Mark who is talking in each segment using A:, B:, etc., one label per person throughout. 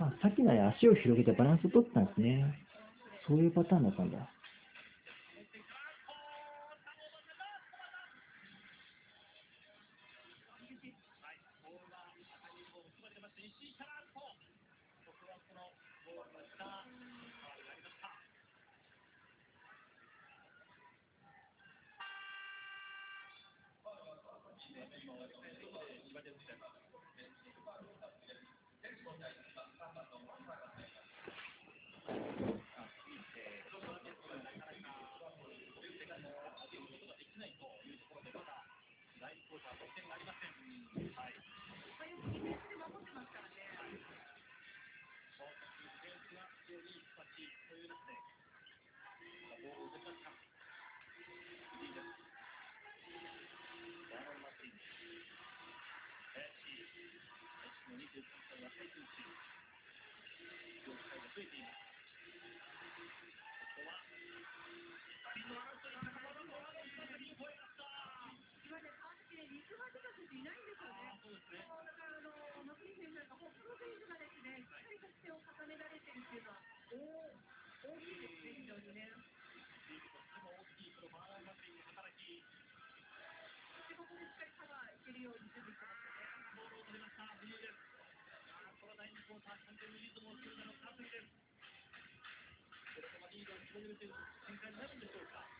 A: あ、さっきので足を広げてバランスを取ってたんですね。そういうパターンだったんだ。
B: 大きいですね、非常にね。大
C: きいこのバーガー
B: という働き。そしてここでしっかりパワーいけるように準備してますね。ボールを取りました、ブルーです。この第2クォーター、完全にリズムを作るための完璧です。
C: これからリードを広げる
B: という展開になるんでしょうか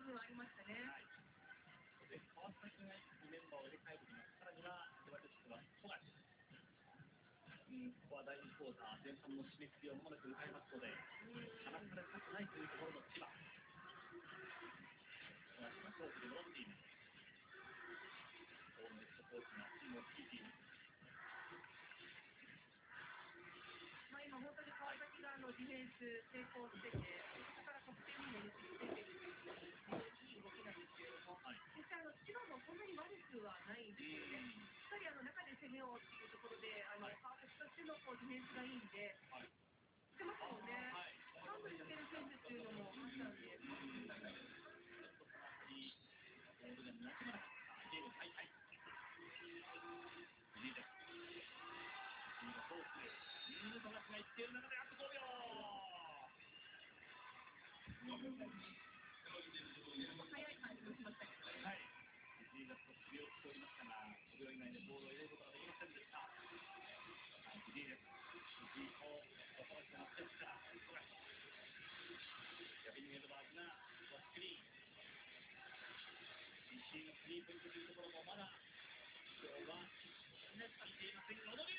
B: 部分ありましたね。
C: はいで川崎がメンバーを入れ替えてきます。さらには、ドライブシックは富樫。ここは第2クォーター、前半の締めくくりをまもなく迎えますので、離されたくないというところの千葉。富樫がコートで戻っています。ホームヘッドコーチがチームを率いています。
B: まあ、今本当に川崎があのディフェンス成功してて、そんなに悪くはないんですよね。しっかりあの中で攻めようっていうところで、あの川崎としてのこうディフェンスがいいんで、してますもんね。ハンドにつける選手っていうのもあったんで、
C: ボールがなくなかったゲーム再開。リーです。次がフォーク。うん、富樫がいっている中であと5秒。石井のスリーポイ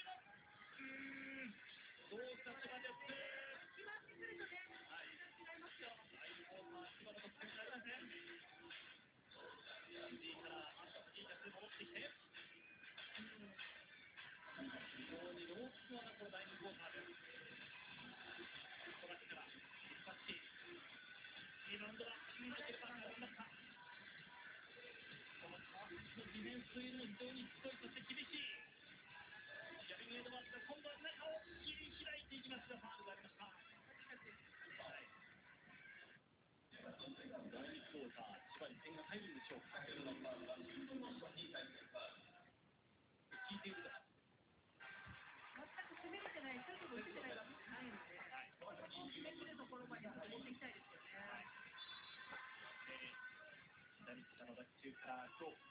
C: スというのも非常にしつこい、そして厳しい。ーズが今度は中を切り開いていきますが、ファウルがありました。はい第2クォーター、千葉に点が入るんでしょうか。聞いている。
B: 全く攻めれてない、シュートも打ててないわけじゃないので、決めきるところまで持っていきたいですよね。
C: えー左下の脱中から今日、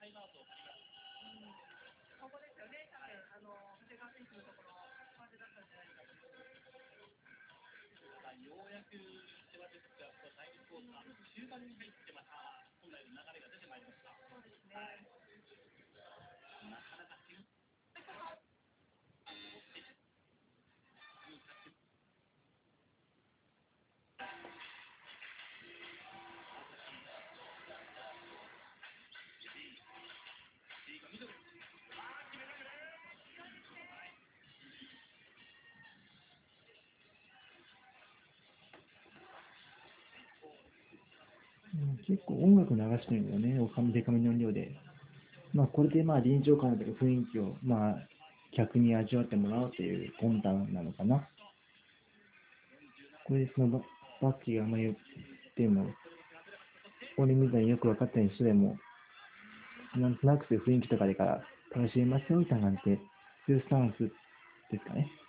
C: タイムアウトを取ります。
B: ここですよね、多分あの長谷川選手のところ、感じだったんじゃないかと。
C: まあ、ようやく千葉ですが、第2クォーターの中盤に入ってまた本来の流れが出てまいりました。
B: そうですね。
C: はい。
D: 結構音楽流してるんだよね、おかみデカめの量で。まあ、これでまあ臨場感というか雰囲気を、まあ、客に味わってもらおうという魂胆なのかな。これでそのババッキーがあんまり言っても、俺みたいによく分かったりしてでも、なんとなくそういう雰囲気とかでから楽しみますよみたいな感じで、そういうスタンスですかね。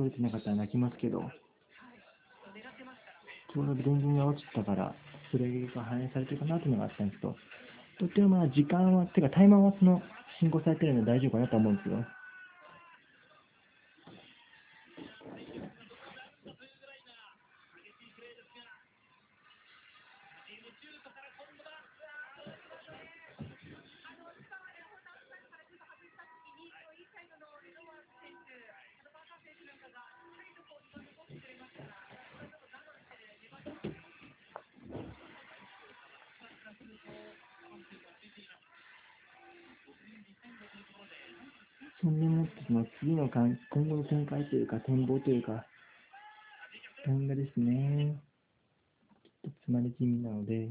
D: 取れてなかったら泣きますけど、ちょうど電源が落ちたから、それが反映されてるかなというのがあったんですけど、とってもまあ時間は、てかタイマーはその進行されてるので大丈夫かなと思うんですよ。
B: か
D: 展望というか、漫画ですね。ちょっと詰まり気味なので、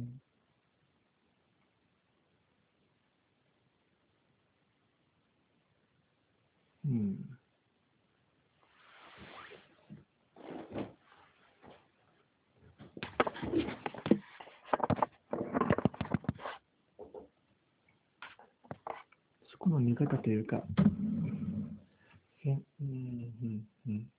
D: うん。そこの見方というか、へうん、うん、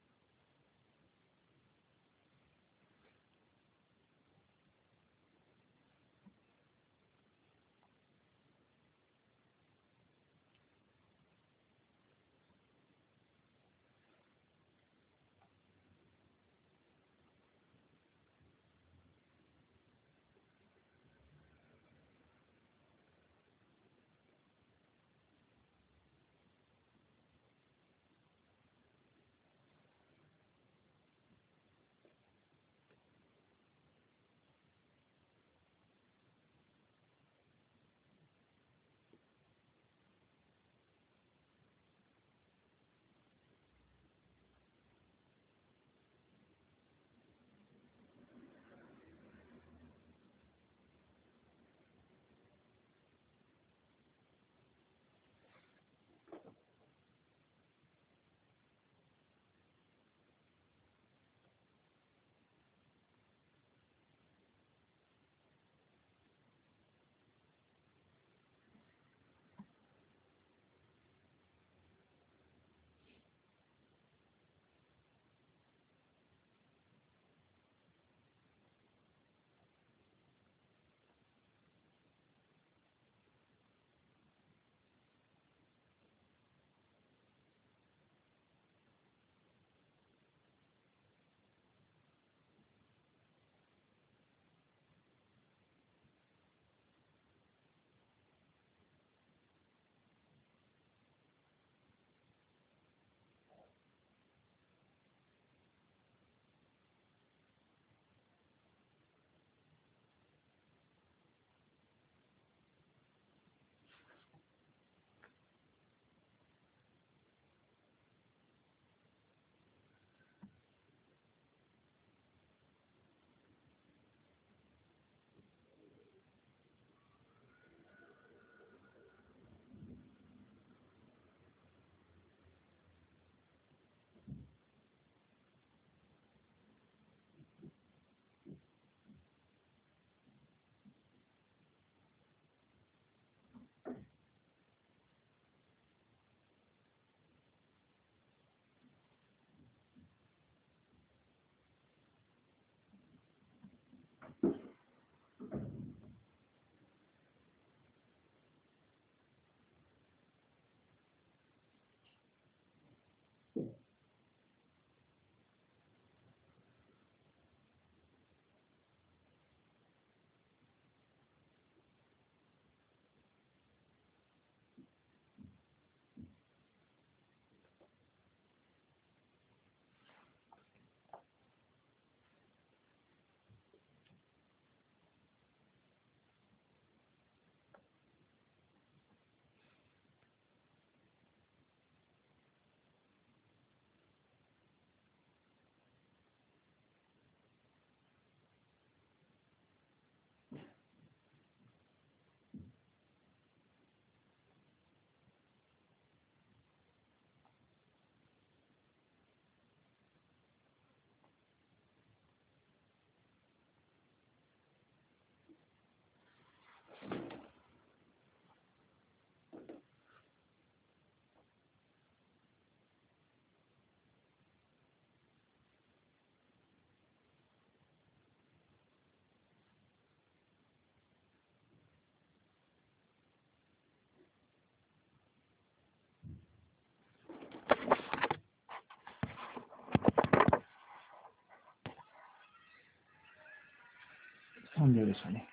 B: 3秒でしたね。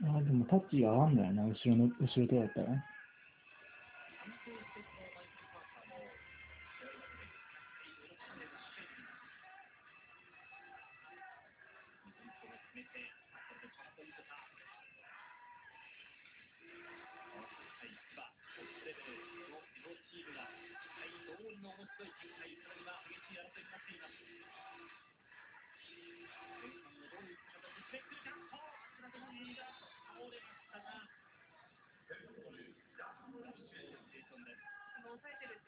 C: あでもタッチが合わんだよな、後ろの、後ろとだったら。すね。うん、外しませんね。
B: あでもタッチが合わんのやな、後ろの、後ろ手だ。
C: 抑えてるってね、こう話してはいましたけれども、い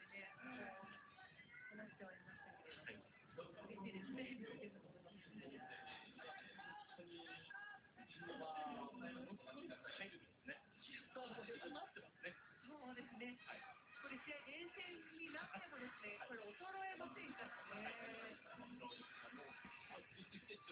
C: これ試合連戦になってもですね、これ衰えませんからね。はい。今日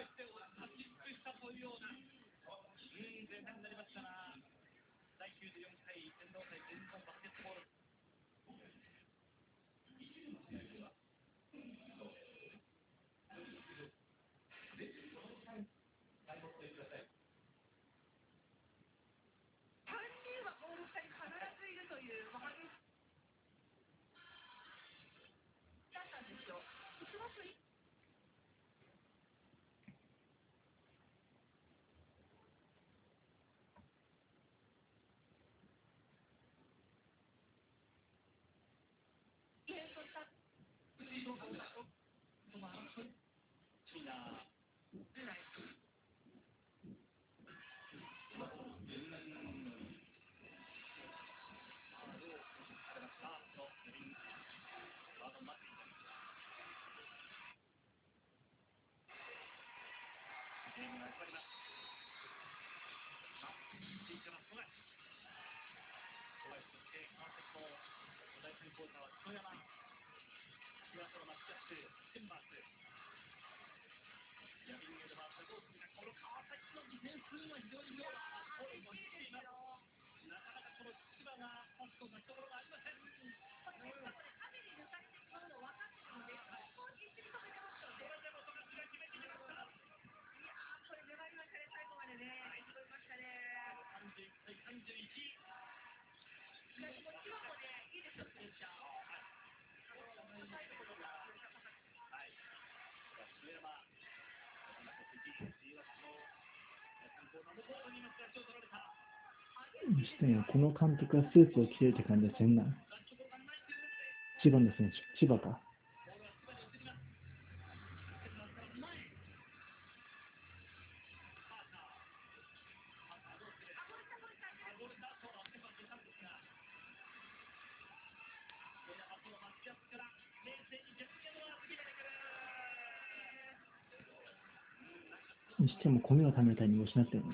C: 全てを出し尽くしたというような、うん、前半になりましたが、第94回天皇杯全日本バスケットボール。にえ、この川崎のディフェンス非常にもます。なかなかこの千葉がパスところがありません。これ、ね、こに抜かれてしまうの分かってるので、一に止めてますからね。それでも富樫が決めてきました。いやー、これ粘りましたね、最後までね。はい、届きましたね。31対31。
B: してもこの監督はスーツを着てるって感じはせんな。千葉の選手、千葉か。
C: 失っても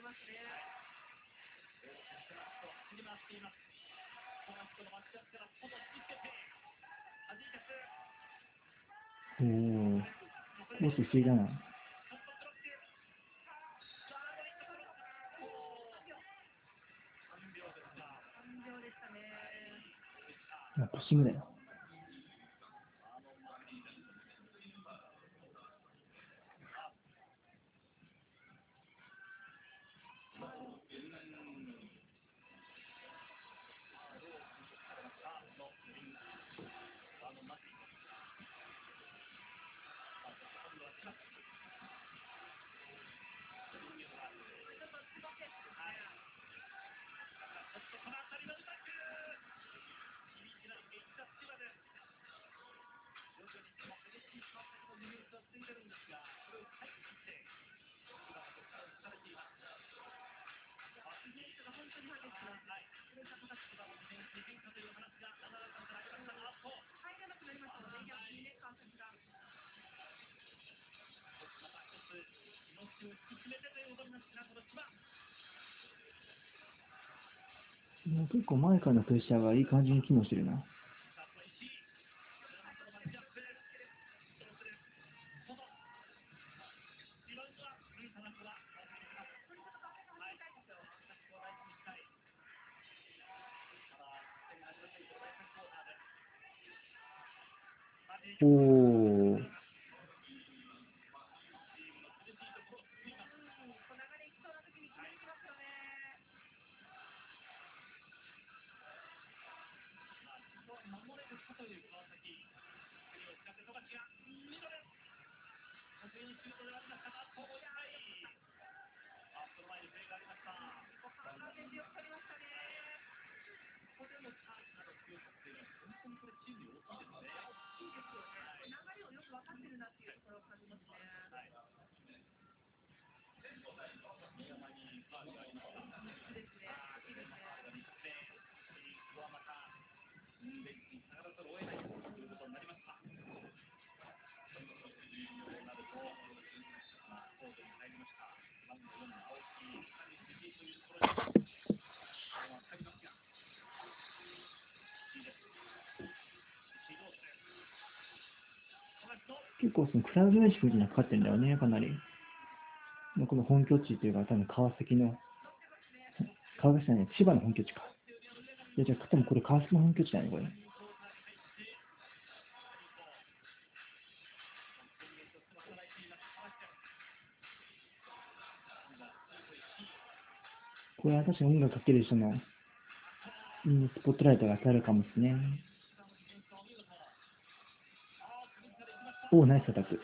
C: 米を貯めたりもしなってるのね。
B: 暴れますね。
C: おお、コース不思議だな。
B: 感情でしたね。
C: まあ、プッシングだよ。結構前からのプレッシャーがいい感じに機能してるな。
B: 完全によく取りましたね。いいですよね。流れをよく分かってるなっていうところを感じますね。いい。
C: 結構そのクラウド練習にはかかってるんだよね、かなり。この本拠地というか、多分川崎の、川崎じゃない、千葉の本拠地か。いや、じゃあ、多分これ川崎の本拠地だね、これ。これは確かに音楽かける人の、スポットライトが当たるかもですね。おお、ナイスアタック。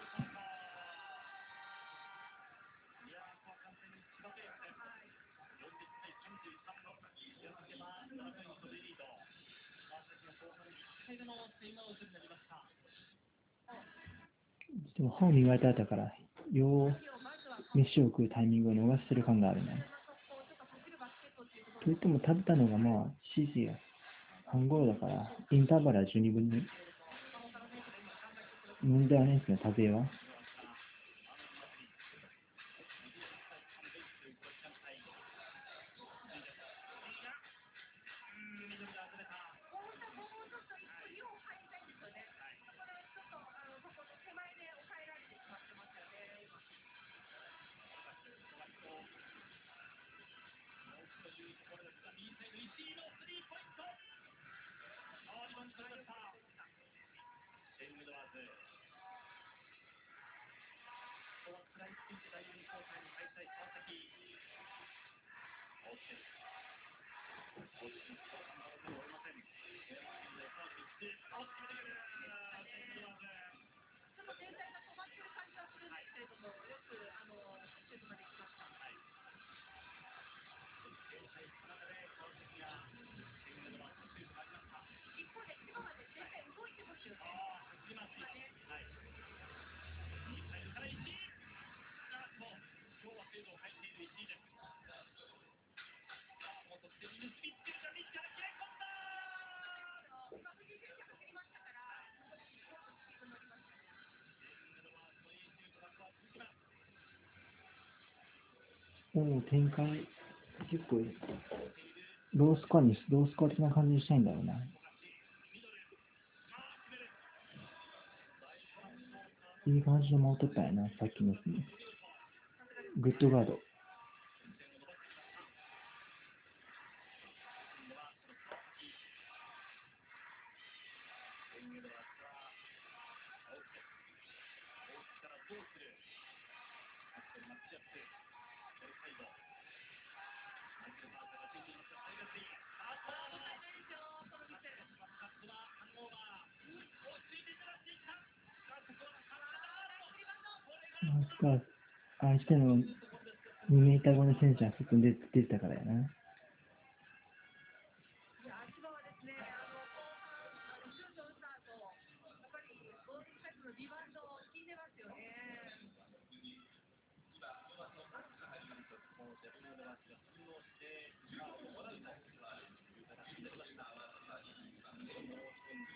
C: でも歯を磨いた後だから、よう飯を食うタイミングを逃してる感があるね。
B: とい
C: っても食べたのがまあ、7時半頃だから、インターバルは十二分に問題はないんですね、食べは。
B: もう
C: 展開、結構、ロースコアに、ロースコア的な感じにしたいんだろうな。いい感じで戻っとったんやな、さっきのやつ。グッドガード。明あし日の2メーター後の選手は外で出てたからやな。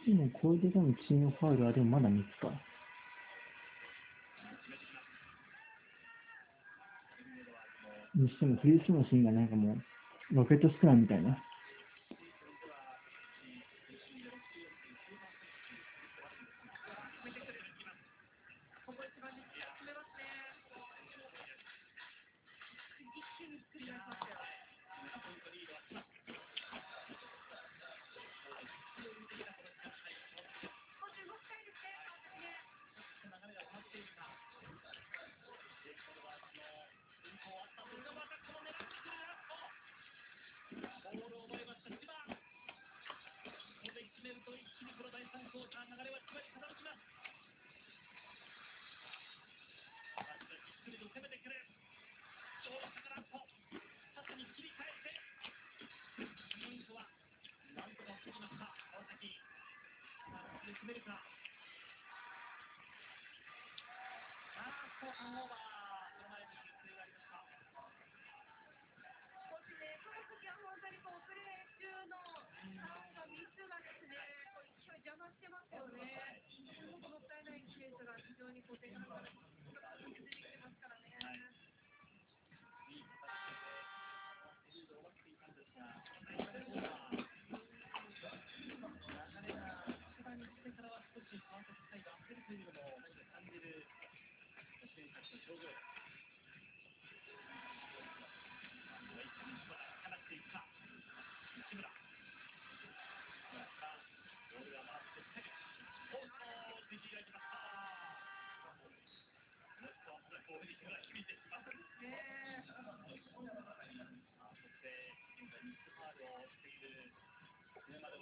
C: 今、これででもチームファウルはでもまだ3つか。にしても、フリースローのシーンがなんかもう、ロケットスクラムみたいな。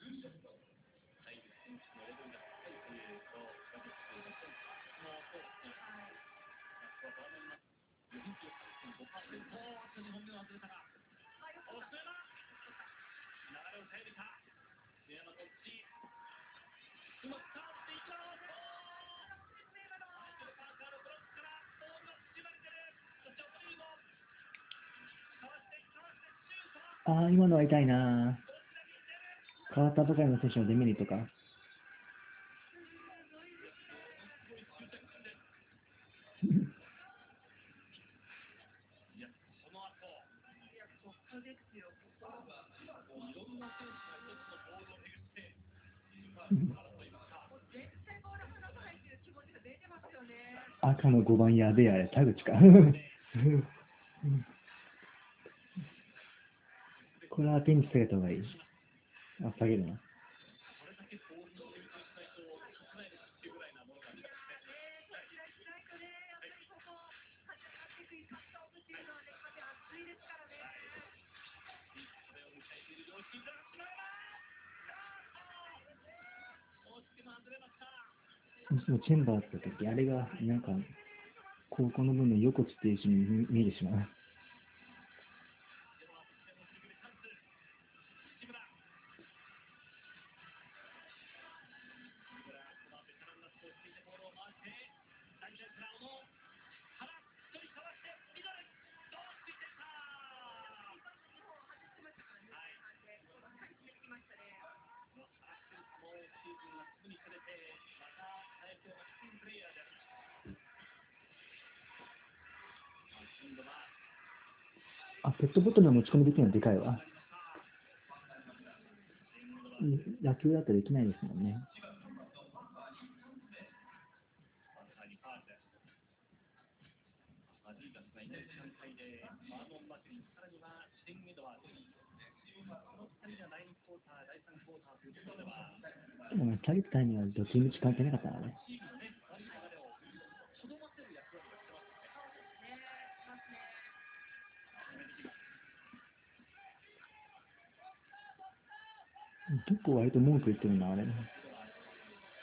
B: Tuesday. 変わったところのッシあ
C: あ今のは痛いな変わったばかりの選手のデメリットか。5番やべえあれ、田口か。これはピンチ下げた方がいい。あ、下げるな。
A: も。
B: しないとね、やっぱりここ、勝ち上がっていくイカスタオブっていうのはね、風熱いですからね。
A: それを迎えている両チームがしまいます。惜しくも。
C: チェンバーって時、あれが、なんか、高校の分の横地っていう字に見えてしまう。
A: ッ
C: トボトルの持ち込みできるのでかいわ。野球だとできないですもんね。
A: です。マジーガスがいない時間帯で、マーノン・マジリ、さらには・
C: どっちみち関係なかったからね。結構割と文句言ってるな、あれ。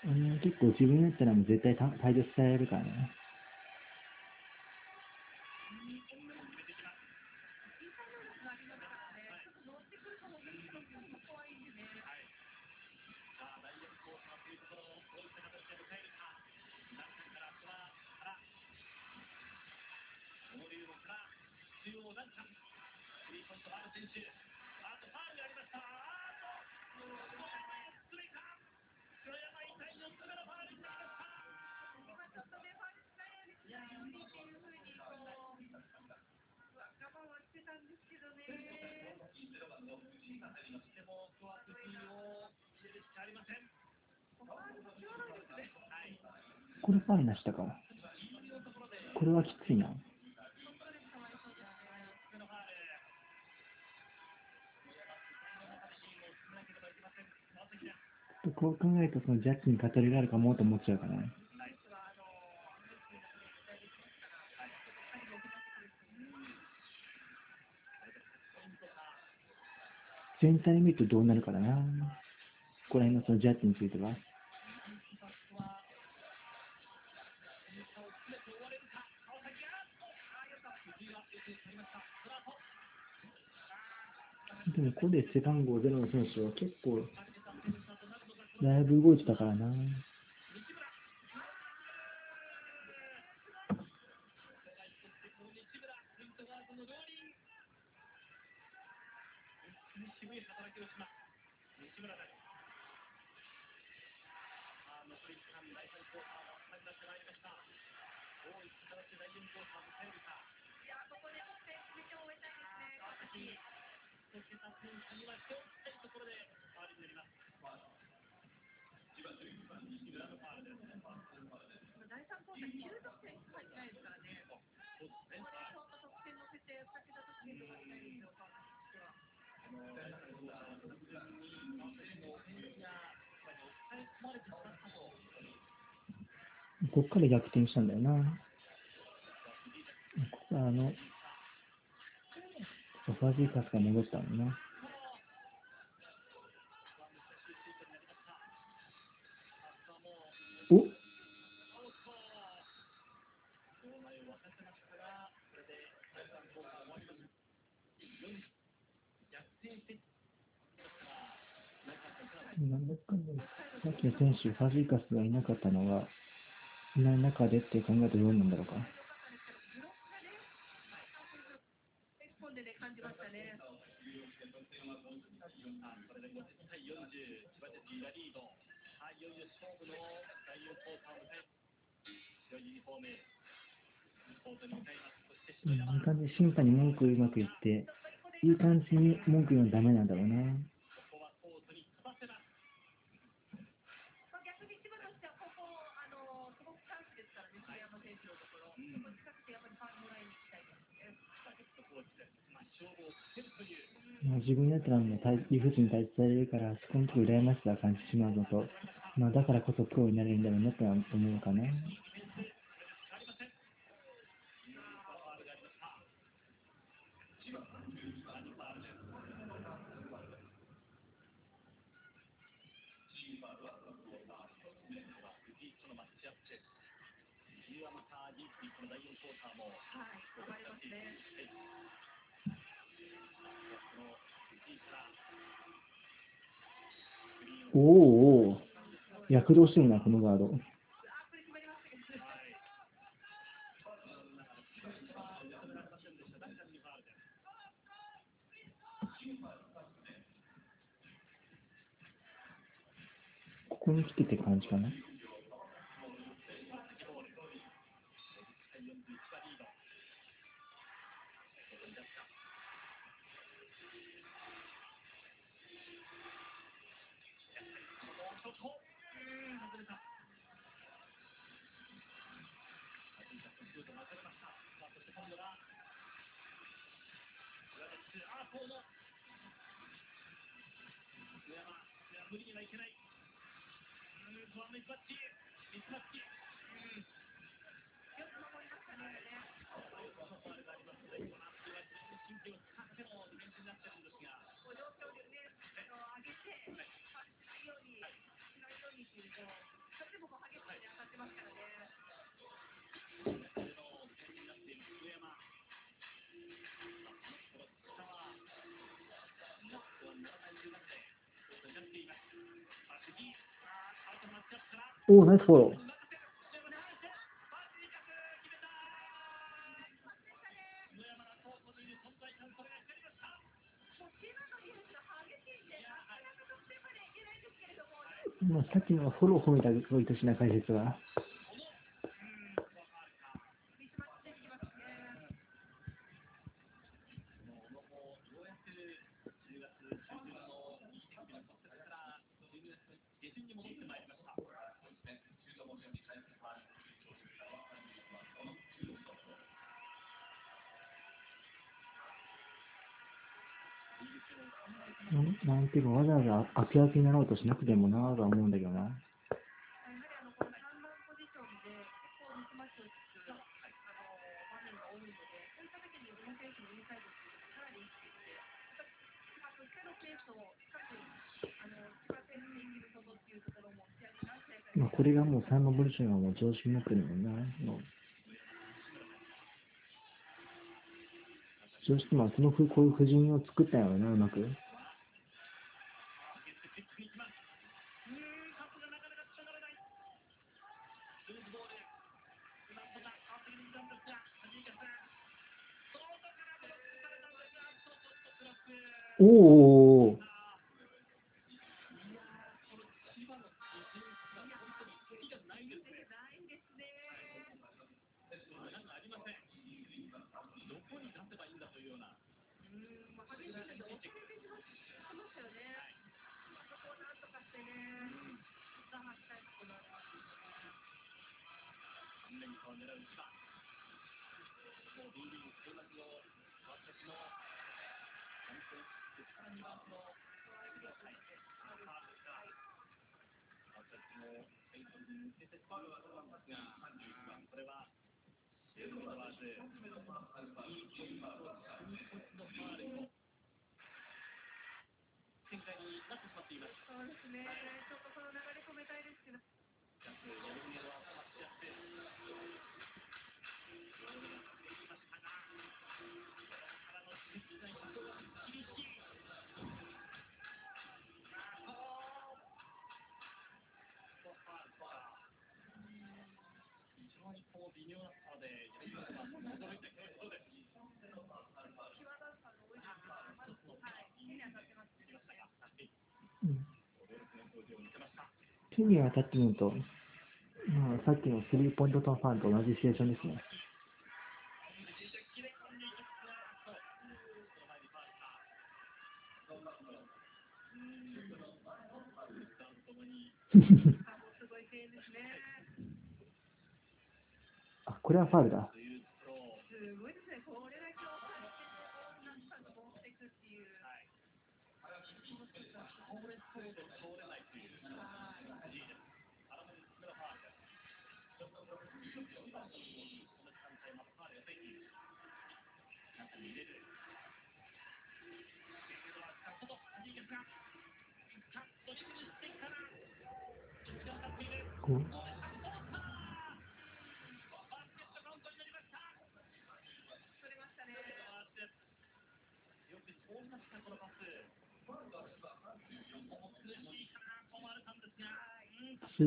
C: あの、結構自分やったらもう絶対退場されるからね。
B: ん
A: なしたか。
C: これはきついな。
A: こ
C: う考えるとそのジャッジに語りがあるかもと思っちゃうかな。全体見るとどうなるからな。ここら辺のそのジャッジについては。ここで背番号0の選手は結構、だいぶ動いてたからな。
A: 西村。世界そしてこの西村、ポイントガードの両輪。本当に渋い働きをします。西村です。さあ、残り時間、第3クォーターも始まって。
B: 決めて終えたいですね、川崎。
A: 一桁点差にはしておきたいところでファウルになります。西村のです。
B: 第3クォーター9得点しか入ってないですからね。
A: そうですね。
B: ここでそんな得点乗せて、2桁得点とかしたいで、しては。
A: あの第3クォーター、完全に川崎のオフェンスや、まあ抑え込まれてしまったと。
C: こから逆転したんだよな。あの、ファジーカスが戻ったのな。お？なんだかんださっきの選手、ファジーカスがいなかったのが、いない中でって考えたらどうなんだろうか。
A: さあこれで50対40千葉ジェッツがリードさあいよいよ勝負の第4クォーターを迎え白いユニフォームコートに向かいますそして
C: うん、いい感じで審判に文句をうまく言って、いい感じに文句言うのダメなんだろうな。
A: ま
B: あ、
C: 自分だったらもう理不尽に対されるから、そこのとこ羨ましさを感じてしまうのと、まあ、だからこそプロになれるんだろうなとは思うかな。
A: ありません。ファウルがありました。ラニファウルです。藤井とのマッチアップです。藤井はまたリーチこの第4クォーターも
B: はい、頑張りますね。
C: おお躍動してるな、このガード。
B: こ
C: こに来てって感じかな？
A: 無理にはいけない。うん、不安のミスマッチ。ミスマッチ。うん。
B: よく守りましたね。
A: ファウルがあります。ので、この後は神経を使ってのディフェンスになってるんで、
B: ね、あの上げて、ファウルしないように、しないようにっていうと、そっちもこう激しく当たってます。からね。
C: おお、ナイスフォロー。
A: ま
C: あ、さっきのフォロー褒めたぞ、いとしな解説は。なんなんていうか、わざわざ悪役になろうとしなくてもなぁとは思うんだけどな。
B: やはりあのこの3番ポジションで結構ミスマッチをするあの場面が多いので、そういった時に宇野選手のインサイドっていうのがかなり生きてきて、やっぱり千葉としてのペースをしかしあの千葉選手に生きることっていうところも試合に何試合か
C: まあ、これがもう3のポジションがもう常識になってるもんな。もう常識、まあ、そのふこういう布陣を作ったよな、うまく。
A: 微妙な差で、ん、驚いです
B: 手に当たって
C: みると、まあ、さっきのスリーポイントトンファンと同じシチュエーションですね。
B: falta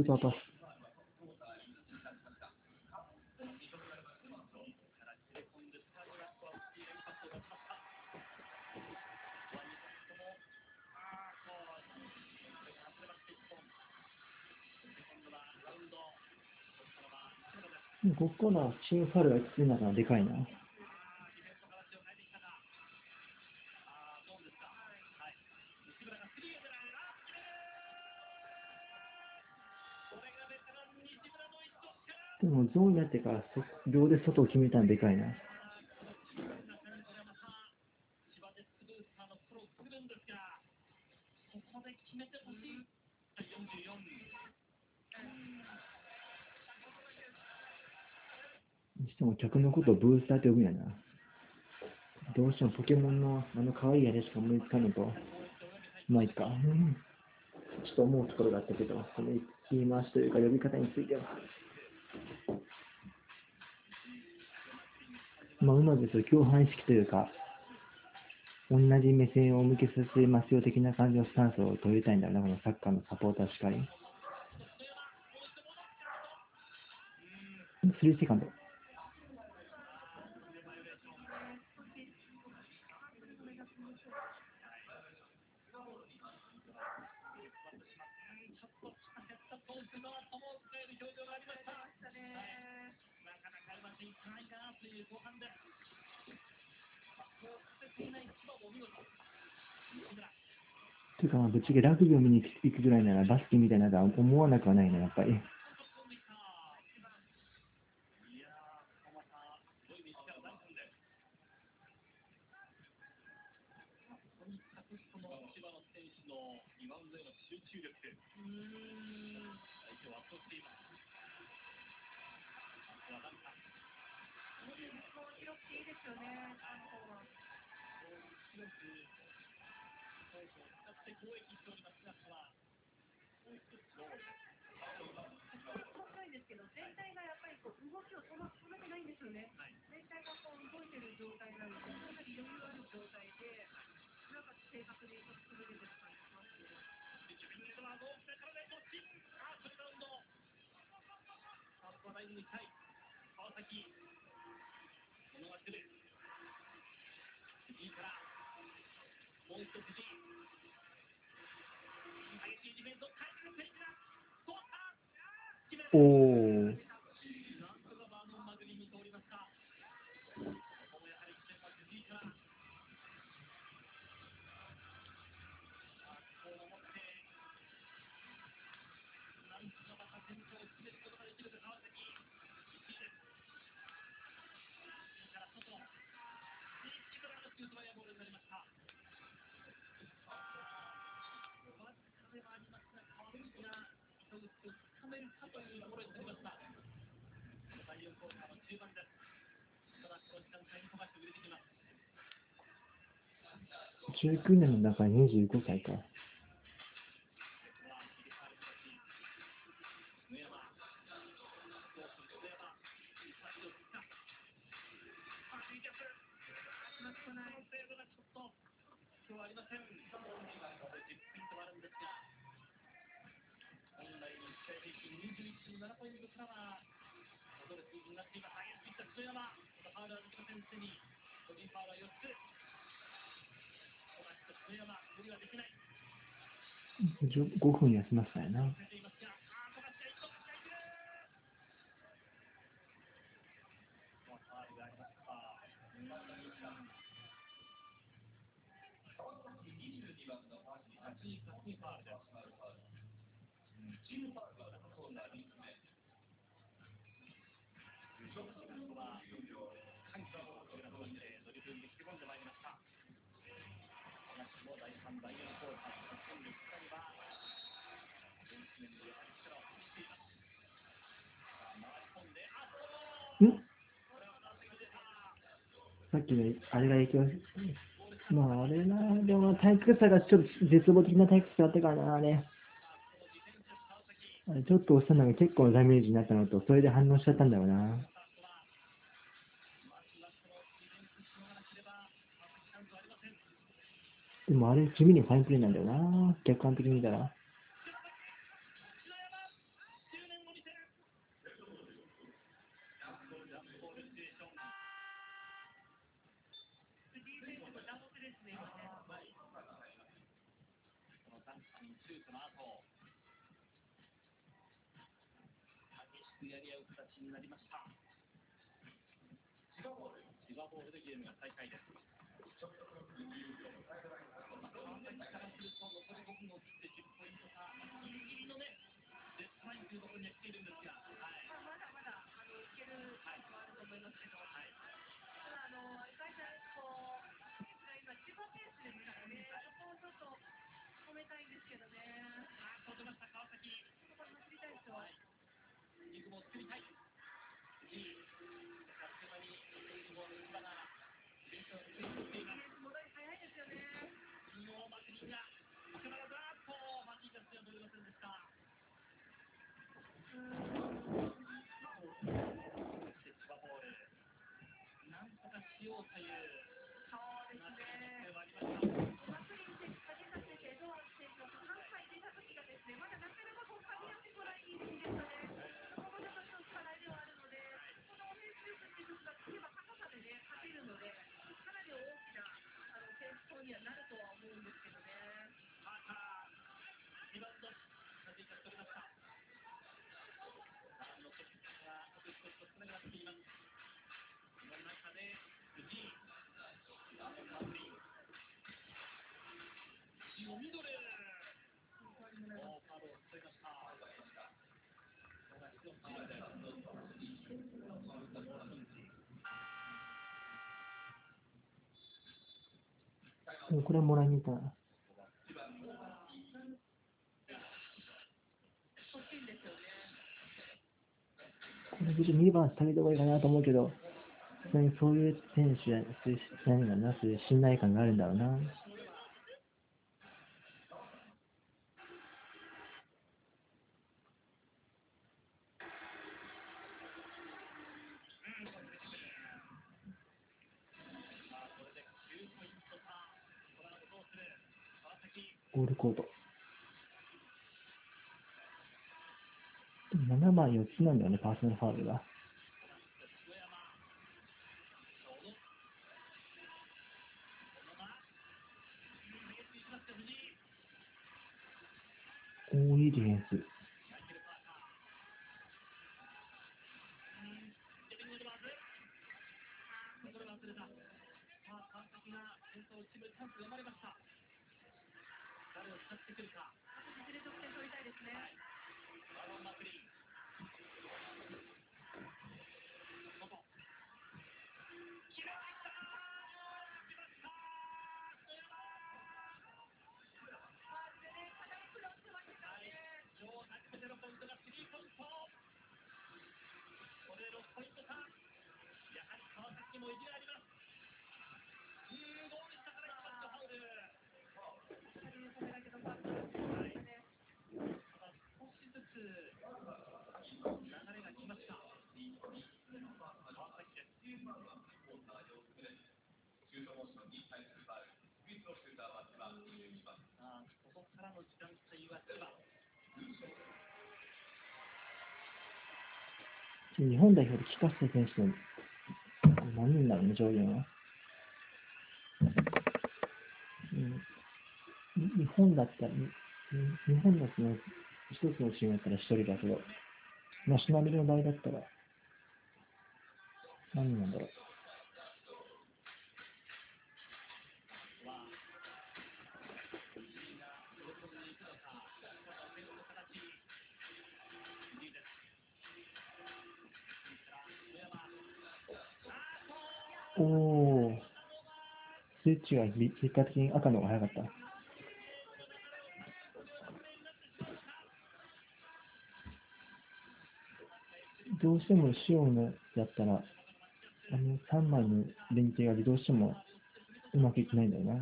B: で
C: こ
B: こか
A: ら
C: チームファルがきつい
A: のがでかいな。
C: でもゾーンになってから秒で外を決めたんでかいな。にしても客のことをブースターって呼ぶんやな。どうしてもポケモンのあの可愛いやつしか思いつかんのと、まあいいか。ちょっと思うところがあったけど、その言い回しというか呼び方については。まあ、うまくです共犯意識というか、同じ目線を向けさせますよ的な感じのスタンスを取りたいんだよね、このサッカーのサポーターしかり。3セカンド。ラグビーを見に来てくぐらいならバスケみたいなとは思わなくはないな、やっぱり。
A: お
B: お、ど、こに
A: いったというところになりました。第4ーーの中盤です。ただ、この時間帯にれてきます。
C: 19年の中に25歳か。
A: ありません。27ポイントからはになっています激しくいった山ファウルはできませんすでに個人ファウルは4つと山無理はできない
C: 5分休ませたな。
A: ファ。ールでさ
C: っきのあれが影響して、まああれな、でも体育祭がちょっと絶望的な体育祭だったからな、あれ。あれちょっと押したのが結構ダメージになったのと、それで反応しちゃったんだろうな。でもあれ、地味にファインプレーなんだよな、客観的に見たら。
B: そ
A: う、
B: こ
A: れ
B: も
C: らいに行ったな。これ別に2番下げた方がいいかなと思うけど、そういう選手や、そういう、何かな、そういう信頼感があるんだろうな。質なんだよね、パーソナルファウ
A: ルが。
B: い
A: き
B: なりま
A: す。いいしからファウル。い、少しずつ流れが来ました。ここからの時間帯は千葉。
C: 日本代表で菊池選手の何なんじゃいな、うん。日本だったら、日本だのその一つのチームだったら一人だけど、ナショナルの場合だったら、何なんだろう。おお。スイッチが結果的に赤の方が早かった。どうしてもシオンのやったら、あの3枚の連携がどうしてもうまくいってないんだよな。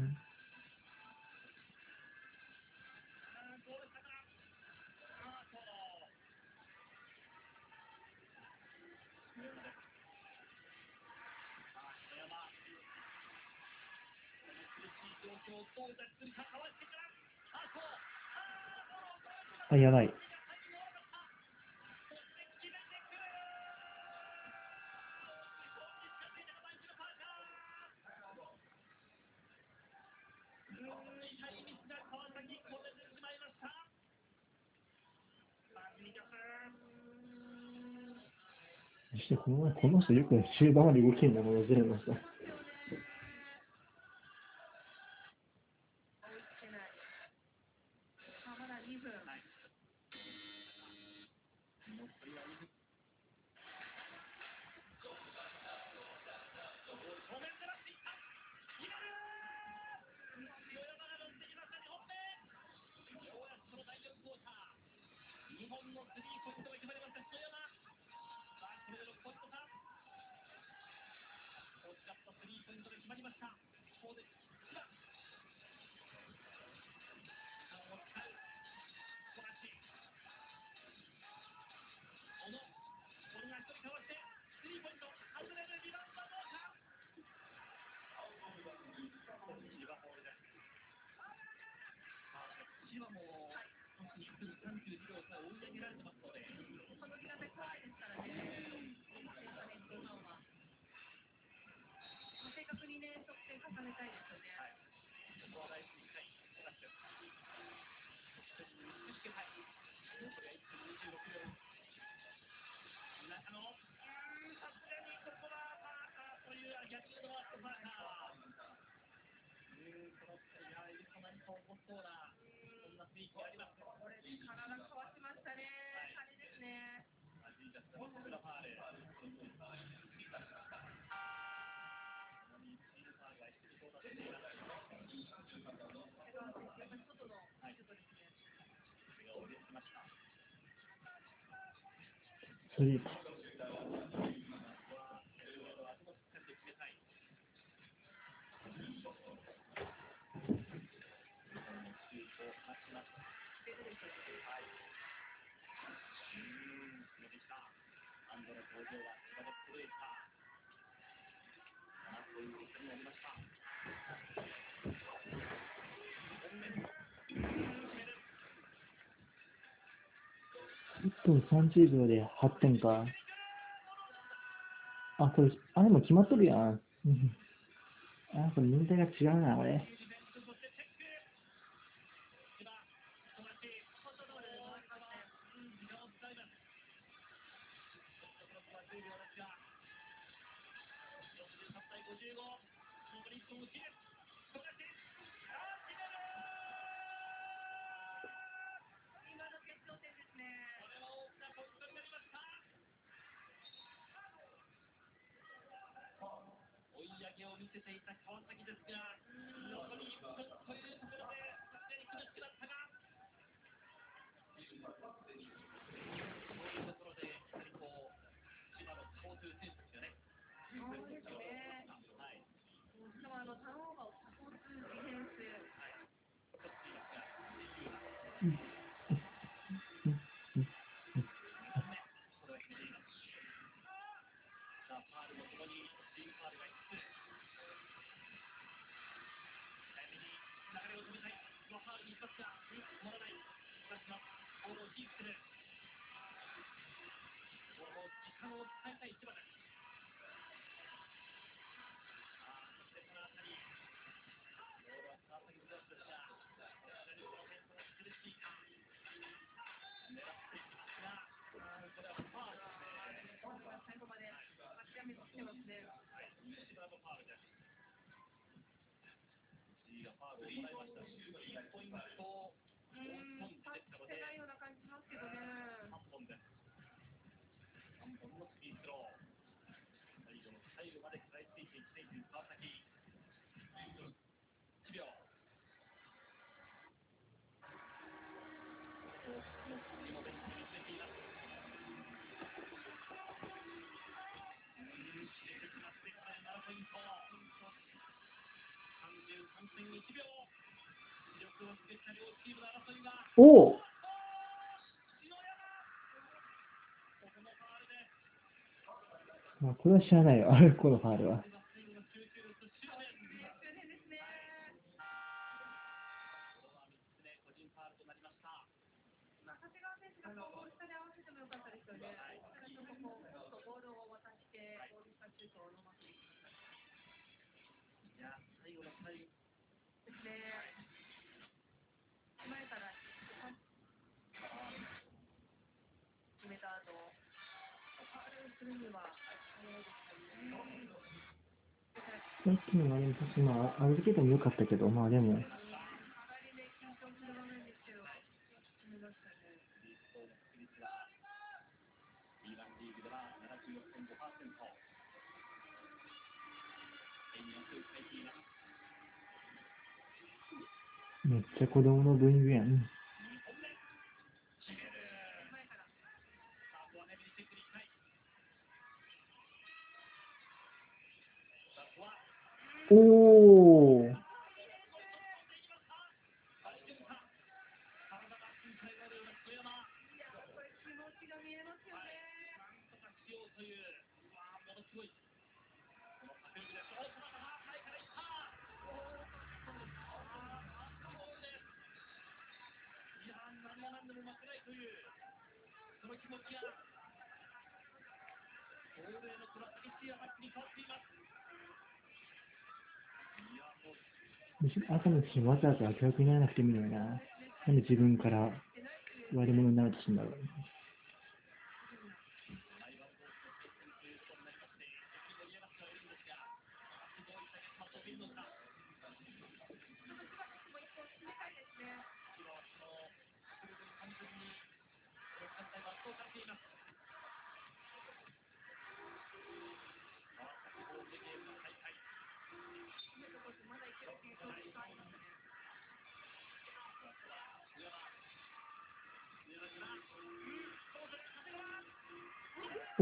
C: あ、やばい。そしてこの前この人よく終盤まで動けるんだもの
A: ずれました。スリープ。登場は千
B: に
A: なりま
B: した
C: と30秒で8点か。あ、これ、あでも決まっとるやん。あ、これ年代が違うな、これ。
A: 雨ますね。
B: うん、立ないような感じしますけどね。
C: おおあ、これは知らないよ、このファールは。さっきの、まあ、けもかったけど、まあでも。
B: め
C: っちゃ子供の分ん。おお。
B: 恒
A: 例のプラスシェはっきりに変わっています。
C: 赤の自わざわざ明役にならなくてもいいのにな。なんで自分から悪者になるとするんだろう。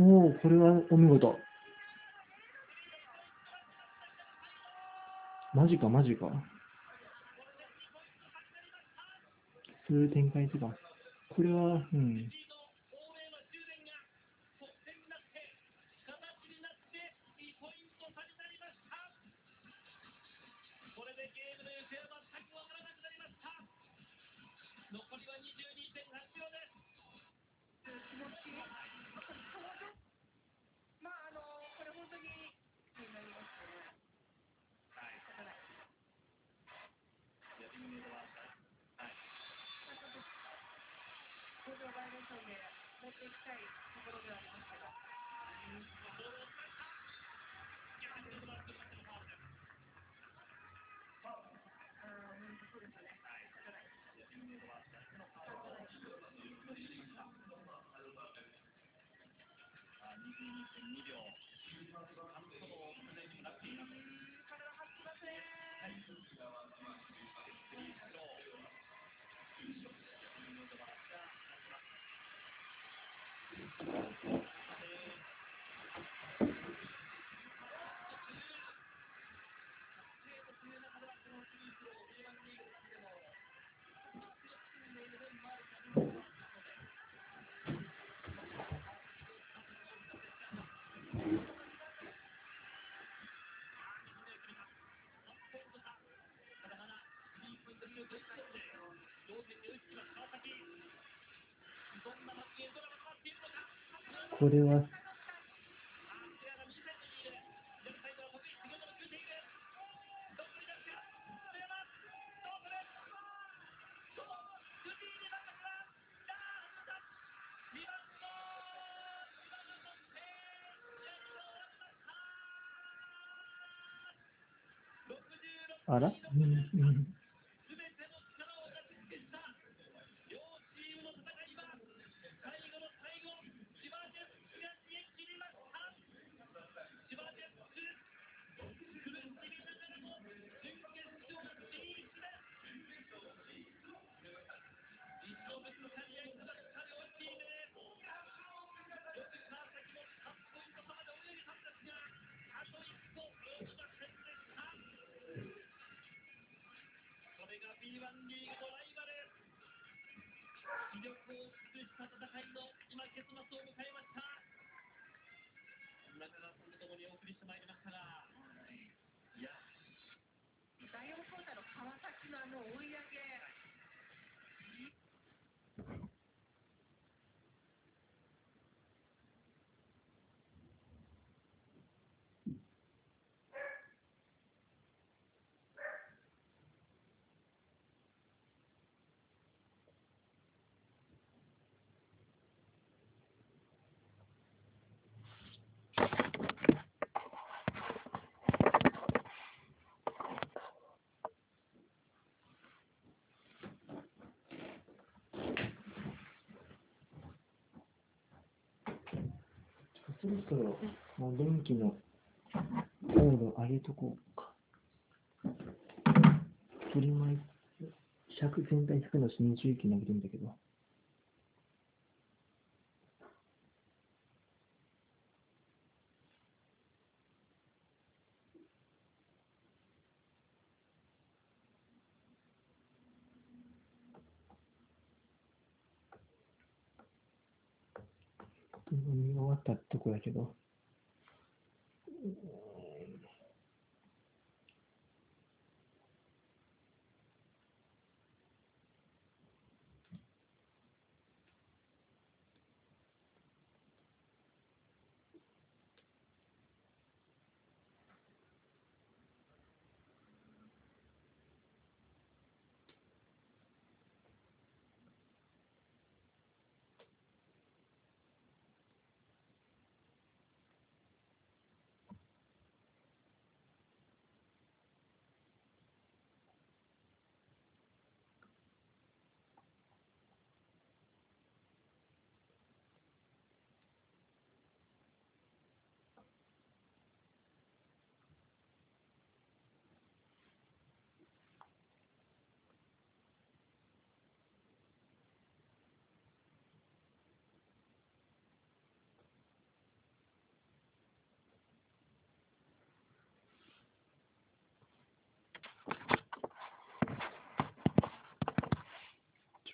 C: おおこれはお見事。マジかマジか。そういう展開とか。これは、うん。
B: ションで持っていきたいところではありますけど。そうですね。
A: 22.2秒、完走を常になっています。どんな発言となのか
C: これは。
D: あら、うんうん。
C: B1 リーグのライバル。気力を尽くした戦いの今結末を迎えました。中川さんと共にお送りしてまいりましたが。い。や
B: 第4クォーターの川崎のあの追い
D: そろそろもう電気の温度上げとこうか。取り巻い尺全体100の新周期投げてみたけど。見終わったとこ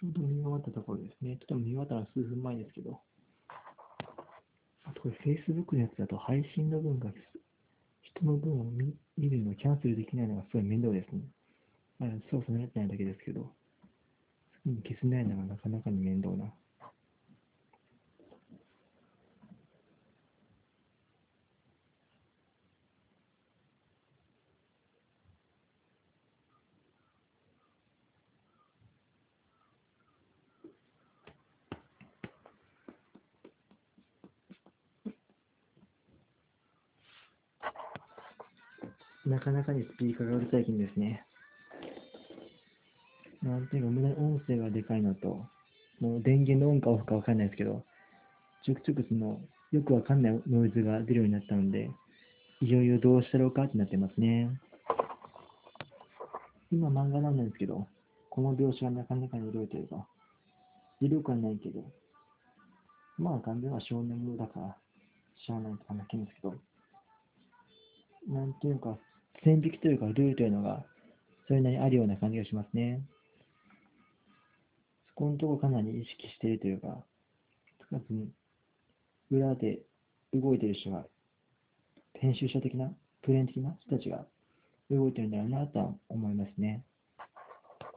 D: ちょうど見終わったところですね。とても見終わったのは数分前ですけど。あとこれ Facebook のやつだと配信の分が人の分を見るのをキャンセルできないのがすごい面倒ですね。まあ、操作慣れてないだけですけど、すぐに消せないのがなかなかに面倒な。なかなかにスピーカーがうるさい金ですね。なんていうか、無駄に音声がでかいのと、もう電源のオンかオフかわかんないですけど、ちょくちょくその、よくわかんないノイズが出るようになったので、いよいよどうしたろうかってなってますね。今漫画なんですけど、この描写がなかなかに色いというか、色感ないけど、まあ、完全は少年もだから、しゃあないとかなってるんですけど、なんていうか、線引きというか、ルールというのが、それなりにあるような感じがしますね。そこのところかなり意識しているというか、つかずに、裏で動いている人が、編集者的な、プレーン的な人たちが動いてるんだろうなとは思いますね。